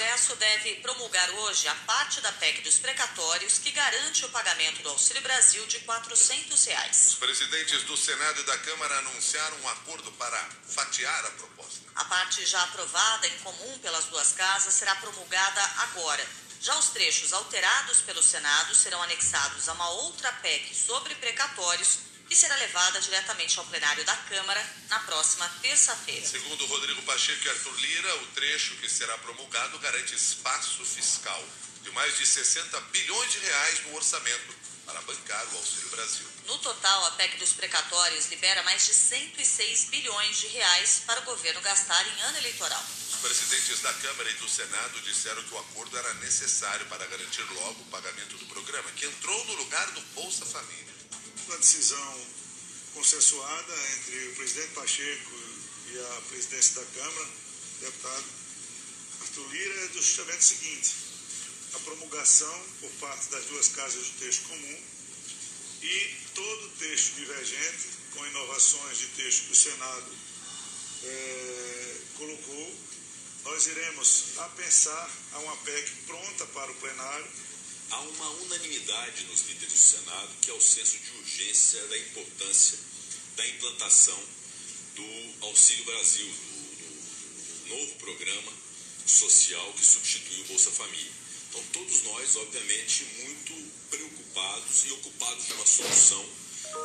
Congresso deve promulgar hoje a parte da PEC dos precatórios que garante o pagamento do Auxílio Brasil de 400 reais. Os presidentes do Senado e da Câmara anunciaram um acordo para fatiar a proposta. A parte já aprovada em comum pelas duas casas será promulgada agora. Já os trechos alterados pelo Senado serão anexados a uma outra PEC sobre precatórios que será levada diretamente ao plenário da Câmara na próxima terça-feira. Segundo Rodrigo Pacheco e Arthur Lira, o trecho que será promulgado garante espaço fiscal de mais de 60 bilhões de reais no orçamento para bancar o Auxílio Brasil. No total, a PEC dos precatórios libera mais de 106 bilhões de reais para o governo gastar em ano eleitoral. Os presidentes da Câmara e do Senado disseram que o acordo era necessário para garantir logo o pagamento do programa, que entrou no lugar do Bolsa Família uma decisão consensuada entre o presidente Pacheco e a presidência da Câmara, deputado Arthur Lira, é justamente o seguinte: a promulgação por parte das duas casas do texto comum e todo o texto divergente, com inovações de texto que o Senado é, colocou, nós iremos apensar a uma PEC pronta para o plenário há uma unanimidade nos líderes do Senado que é o senso de urgência da importância da implantação do Auxílio Brasil, do, do novo programa social que substitui o Bolsa Família. Então, todos nós, obviamente, muito preocupados e ocupados de uma solução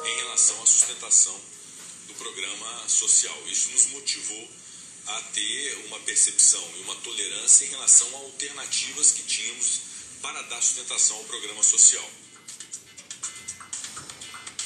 em relação à sustentação do programa social. Isso nos motivou a ter uma percepção e uma tolerância em relação a alternativas que tínhamos para dar sustentação ao programa social.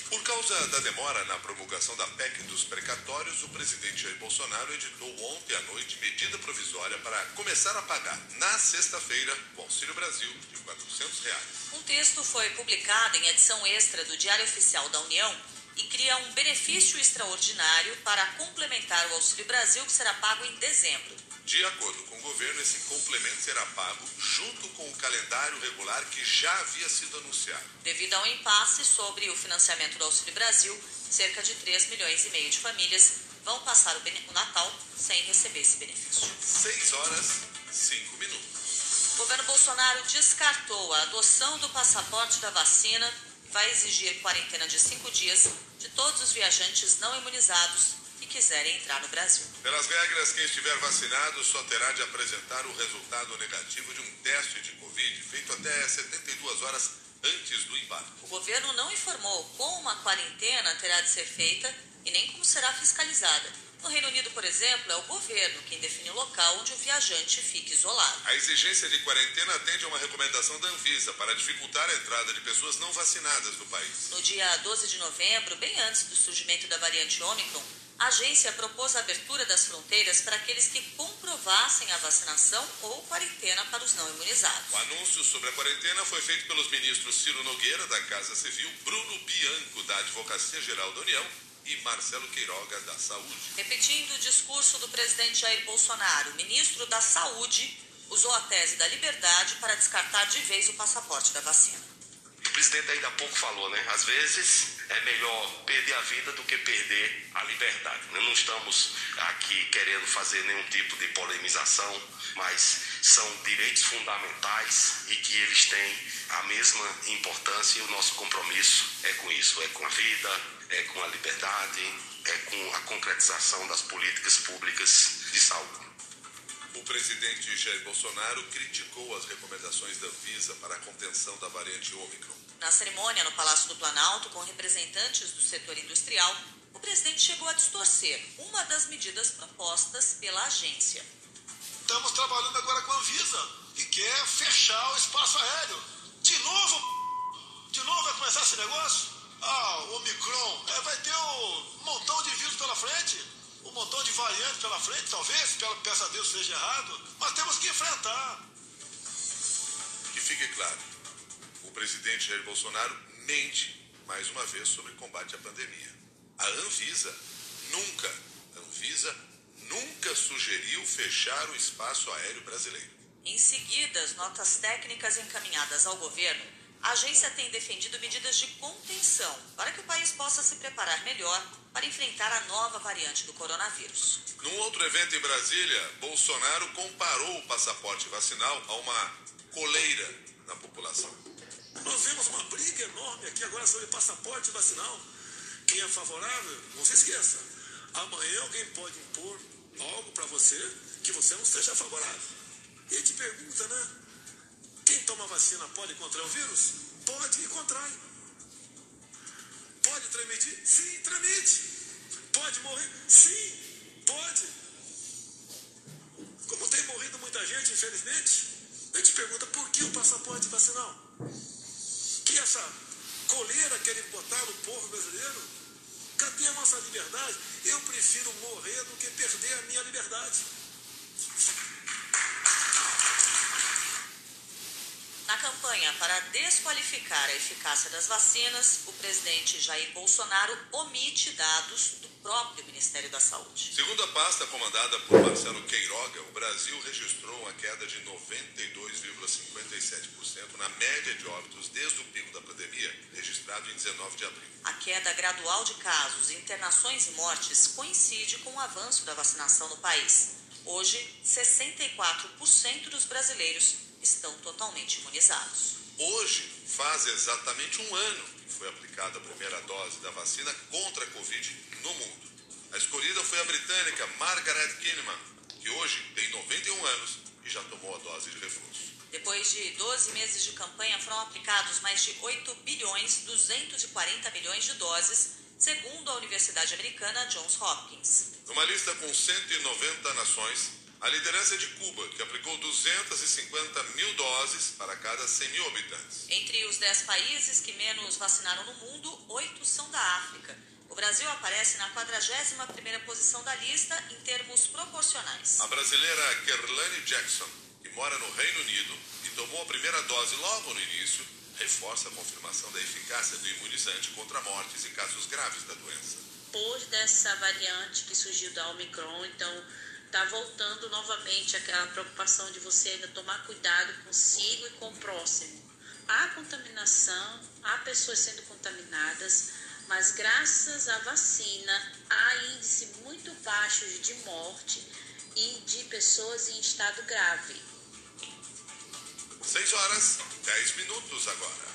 Por causa da demora na promulgação da PEC dos precatórios, o presidente Jair Bolsonaro editou ontem à noite medida provisória para começar a pagar na sexta-feira o Auxílio Brasil de 400 reais. Um texto foi publicado em edição extra do Diário Oficial da União e cria um benefício extraordinário para complementar o Auxílio Brasil que será pago em dezembro. De acordo com o governo, esse complemento será pago junto com o calendário regular que já havia sido anunciado. Devido a um impasse sobre o financiamento do Auxílio Brasil, cerca de 3 milhões e meio de famílias vão passar o Natal sem receber esse benefício. 6 horas, 5 minutos. O governo Bolsonaro descartou a adoção do passaporte da vacina e vai exigir quarentena de 5 dias de todos os viajantes não imunizados quiserem entrar no Brasil. Pelas regras, quem estiver vacinado só terá de apresentar o resultado negativo de um teste de Covid feito até 72 horas antes do embarque. O governo não informou como a quarentena terá de ser feita e nem como será fiscalizada. No Reino Unido, por exemplo, é o governo quem define o local onde o viajante fique isolado. A exigência de quarentena atende a uma recomendação da Anvisa para dificultar a entrada de pessoas não vacinadas no país. No dia 12 de novembro, bem antes do surgimento da variante Ômicron, a agência propôs a abertura das fronteiras para aqueles que comprovassem a vacinação ou quarentena para os não imunizados. O anúncio sobre a quarentena foi feito pelos ministros Ciro Nogueira, da Casa Civil, Bruno Bianco, da Advocacia Geral da União e Marcelo Queiroga, da Saúde. Repetindo o discurso do presidente Jair Bolsonaro, o ministro da Saúde usou a tese da liberdade para descartar de vez o passaporte da vacina. O presidente ainda há pouco falou, né? Às vezes é melhor perder a vida do que perder a liberdade. Não estamos aqui querendo fazer nenhum tipo de polemização, mas são direitos fundamentais e que eles têm a mesma importância e o nosso compromisso é com isso, é com a vida, é com a liberdade, é com a concretização das políticas públicas de saúde. O presidente Jair Bolsonaro criticou as recomendações da Anvisa para a contenção da variante Ômicron. Na cerimônia no Palácio do Planalto, com representantes do setor industrial, o presidente chegou a distorcer uma das medidas propostas pela agência. Estamos trabalhando agora com a Anvisa e quer fechar o espaço aéreo. De novo? De novo vai começar esse negócio? Ah, o Omicron. É, vai ter um montão de vírus pela frente, um montão de variantes pela frente, talvez, peça a Deus seja errado, mas temos que enfrentar. Que fique claro, o presidente Jair Bolsonaro mente mais uma vez sobre combate à pandemia. A Anvisa nunca, a Anvisa nunca sugeriu fechar o espaço aéreo brasileiro. Em seguida, as notas técnicas encaminhadas ao governo a agência tem defendido medidas de contenção para que o país possa se preparar melhor para enfrentar a nova variante do coronavírus. Num outro evento em Brasília, Bolsonaro comparou o passaporte vacinal a uma coleira na população. Nós vemos uma briga enorme aqui agora sobre passaporte vacinal. Quem é favorável, não se esqueça. Amanhã alguém pode impor algo para você que você não seja favorável. E ele te pergunta, né? Toma vacina pode contrair o vírus? Pode e contrai. Pode transmitir? Sim, transmite. Pode morrer? Sim, pode. Como tem morrido muita gente, infelizmente, a gente pergunta por que o passaporte vacinal? Que essa coleira querem botar no povo brasileiro? Cadê a nossa liberdade? Eu prefiro morrer do que perder a minha liberdade. Campanha para desqualificar a eficácia das vacinas, o presidente Jair Bolsonaro omite dados do próprio Ministério da Saúde. Segundo a pasta comandada por Marcelo Queiroga, o Brasil registrou uma queda de 92,57% na média de óbitos desde o pico da pandemia, registrado em 19 de abril. A queda gradual de casos, internações e mortes coincide com o avanço da vacinação no país. Hoje, 64% dos brasileiros estão totalmente imunizados. Hoje faz exatamente um ano que foi aplicada a primeira dose da vacina contra a Covid no mundo. A escolhida foi a britânica Margaret Kinneman, que hoje tem 91 anos e já tomou a dose de reforço. Depois de 12 meses de campanha, foram aplicados mais de 8 bilhões 240 milhões de doses, segundo a Universidade Americana Johns Hopkins. Numa lista com 190 nações, a liderança é de Cuba, que aplicou 250 mil doses para cada 100 mil habitantes. Entre os 10 países que menos vacinaram no mundo, oito são da África. O Brasil aparece na 41ª posição da lista em termos proporcionais. A brasileira Kerlane Jackson, que mora no Reino Unido e tomou a primeira dose logo no início, reforça a confirmação da eficácia do imunizante contra mortes e casos graves da doença. Depois dessa variante que surgiu da Omicron, então está voltando novamente aquela preocupação de você ainda tomar cuidado consigo e com o próximo. Há contaminação, há pessoas sendo contaminadas, mas graças à vacina há índice muito baixos de morte e de pessoas em estado grave. 6 horas, 10 minutos agora.